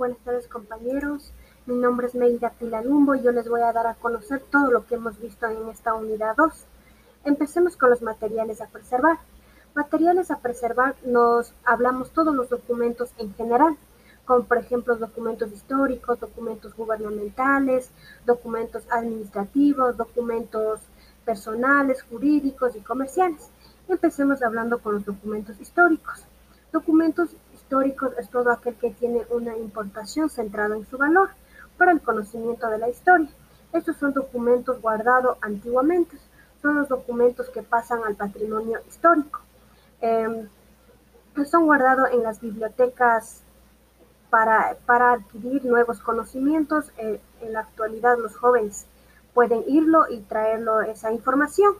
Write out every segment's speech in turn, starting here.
buenas tardes compañeros. Mi nombre es Meida Pilalumbo y yo les voy a dar a conocer todo lo que hemos visto en esta unidad 2. Empecemos con los materiales a preservar. Materiales a preservar nos hablamos todos los documentos en general, como por ejemplo documentos históricos, documentos gubernamentales, documentos administrativos, documentos personales, jurídicos y comerciales. Empecemos hablando con los documentos históricos. Documentos históricos es todo aquel que tiene una importación centrada en su valor para el conocimiento de la historia. Estos son documentos guardados antiguamente, son los documentos que pasan al patrimonio histórico. Em, son guardados en las bibliotecas para, para adquirir nuevos conocimientos. Eh, en la actualidad los jóvenes pueden irlo y traerlo esa información.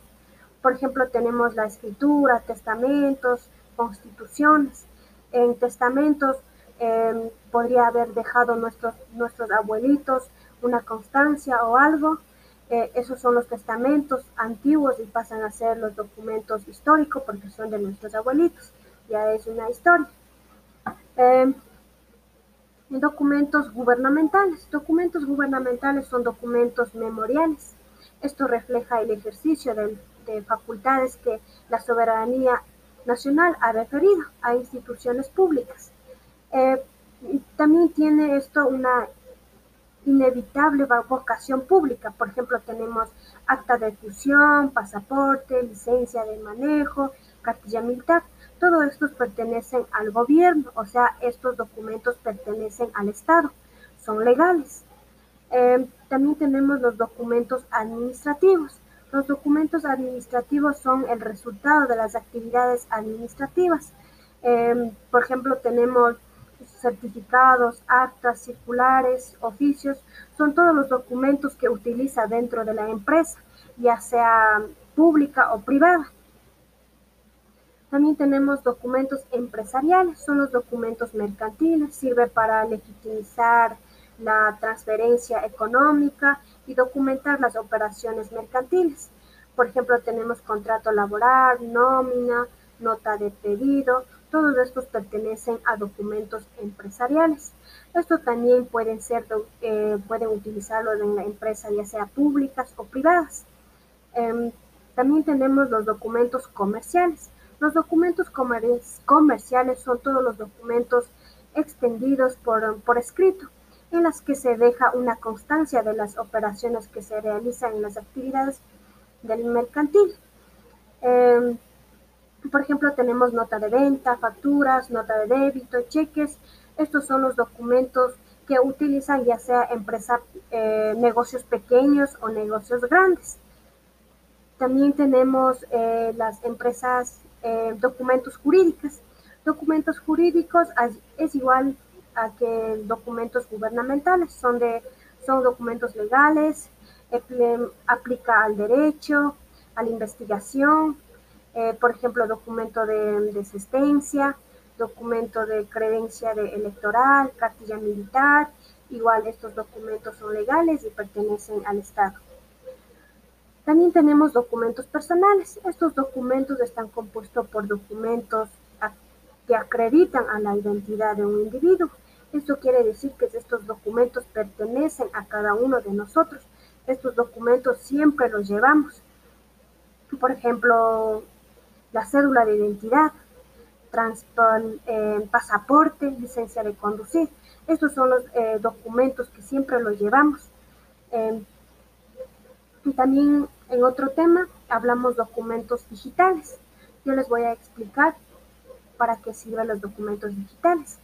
Por ejemplo, tenemos la escritura, testamentos, constituciones. En testamentos em, podría haber dejado nuestros, nuestros abuelitos una constancia o algo. Eh, esos son los testamentos antiguos y pasan a ser los documentos históricos porque son de nuestros abuelitos. Ya es una historia. Em, documentos gubernamentales. Documentos gubernamentales son documentos memoriales. Esto refleja el ejercicio de, de facultades que la soberanía nacional ha referido a instituciones públicas. Eh, también tiene esto una inevitable vocación pública. Por ejemplo, tenemos acta de fusión, pasaporte, licencia de manejo, cartilla militar. Todos estos pertenecen al gobierno, o sea, estos documentos pertenecen al Estado, son legales. Eh, también tenemos los documentos administrativos. Los documentos administrativos son el resultado de las actividades administrativas. Em, por ejemplo, tenemos certificados, actas, circulares, oficios, son todos los documentos que utiliza dentro de la empresa, ya sea pública o privada. También tenemos documentos empresariales, son los documentos mercantiles, sirve para legitimizar la transferencia económica y documentar las operaciones mercantiles. Por ejemplo, tenemos contrato laboral, nómina, nota de pedido, todos estos pertenecen a documentos empresariales. Estos también pueden ser, eh, pueden utilizarlo en la empresa, ya sea públicas o privadas. Em, también tenemos los documentos comerciales. Los documentos comerciales son todos los documentos extendidos por, por escrito en las que se deja una constancia de las operaciones que se realizan en las actividades del mercantil. Em, por ejemplo, tenemos nota de venta, facturas, nota de débito, cheques. Estos son los documentos que utilizan ya sea empresas, eh, negocios pequeños o negocios grandes. También tenemos eh, las empresas, eh, documentos jurídicos. Documentos jurídicos es igual a que documentos gubernamentales son, de, son documentos legales, aplica al derecho, a la investigación, eh, por ejemplo, documento de, de documento de credencia de electoral, cartilla militar, igual estos documentos son legales y pertenecen al Estado. También tenemos documentos personales. Estos documentos están compuestos por documentos que acreditan a la identidad de un individuo. Esto quiere decir que estos documentos pertenecen a cada uno de nosotros. Estos documentos siempre los llevamos. Por ejemplo, la cédula de identidad, eh, pasaporte, licencia de conducir. Estos son los eh, documentos que siempre los llevamos. Em, y también en otro tema hablamos documentos digitales. Yo les voy a explicar para qué sirven los documentos digitales.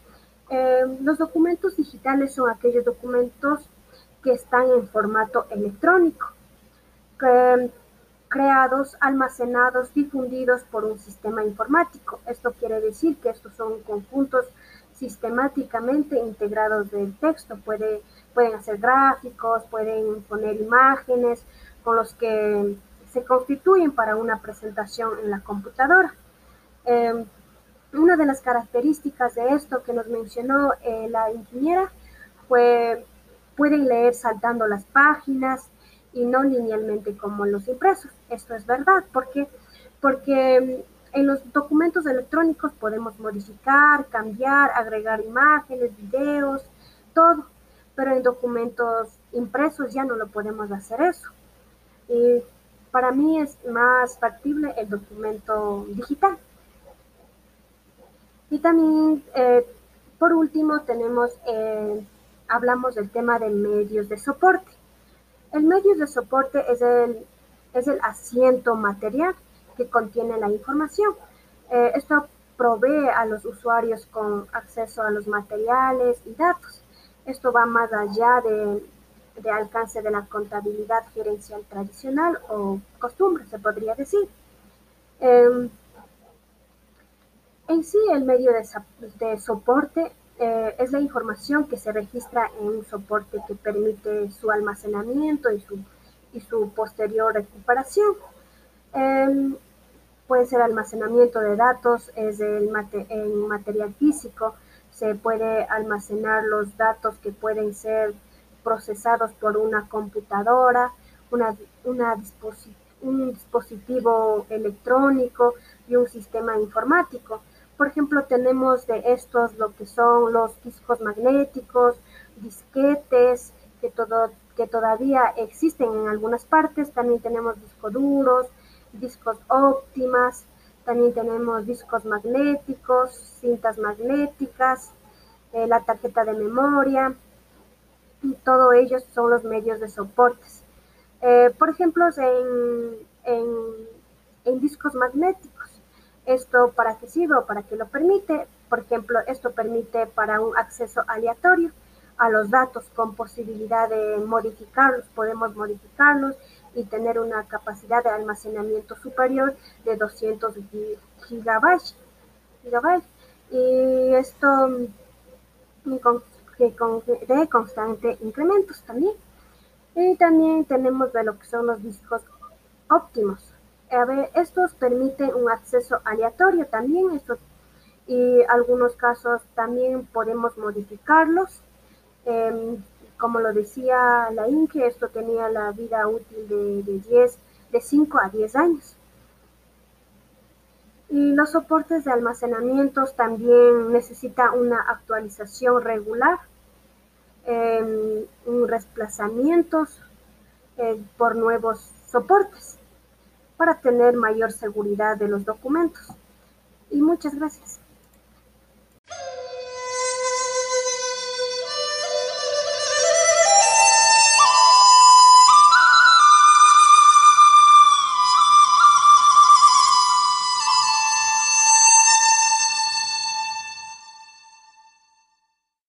Em, los documentos digitales son aquellos documentos que están en formato electrónico, creados, almacenados, difundidos por un sistema informático. Esto quiere decir que estos son conjuntos sistemáticamente integrados del texto. pueden hacer gráficos, pueden poner imágenes con los que se constituyen para una presentación en la computadora. Em, una de las características de esto que nos mencionó eh, la ingeniera fue pueden leer saltando las páginas y no linealmente como los impresos. Esto es verdad, porque porque mm, en los documentos electrónicos podemos modificar, cambiar, agregar imágenes, videos, todo, pero en documentos impresos ya no lo podemos hacer eso. Y para mí es más factible el documento digital. Y también, eh, por último, tenemos, eh, hablamos del tema de medios de soporte. El medio de soporte es el, es el asiento material que contiene la información. Eh, esto provee a los usuarios con acceso a los materiales y datos. Esto va más allá de, de alcance de la contabilidad gerencial tradicional o costumbre, se podría decir. Em, en sí, el medio de, soporte eh, es la información que se registra en un soporte que permite su almacenamiento y su, posterior recuperación. Puede ser almacenamiento de datos, es el en material físico, se puede almacenar los datos que pueden ser procesados por una computadora, una, un dispositivo electrónico y un sistema informático. Por ejemplo, tenemos de estos lo que son los discos magnéticos, disquetes, que, todo, que todavía existen en algunas partes. También tenemos discos duros, discos óptimas, también tenemos discos magnéticos, cintas magnéticas, eh, la tarjeta de memoria, y todos ellos son los medios de soportes. Eh, por ejemplo, en, en, discos magnéticos, ¿esto para qué sirve o para qué lo permite? Por ejemplo, esto permite para un acceso aleatorio a los datos con posibilidad de modificarlos, podemos modificarlos y tener una capacidad de almacenamiento superior de 200 gigabytes. Y esto de constante incrementos también. Y también tenemos de lo que son los discos óptimos. A ver, estos permiten un acceso aleatorio también, esto, y algunos casos también podemos modificarlos. Em, como lo decía la INCE, esto tenía la vida útil de, de 10, de 5 a 10 años. Y los soportes de almacenamientos también necesitan una actualización regular, eh, reemplazamientos por nuevos soportes para tener mayor seguridad de los documentos. Y muchas gracias.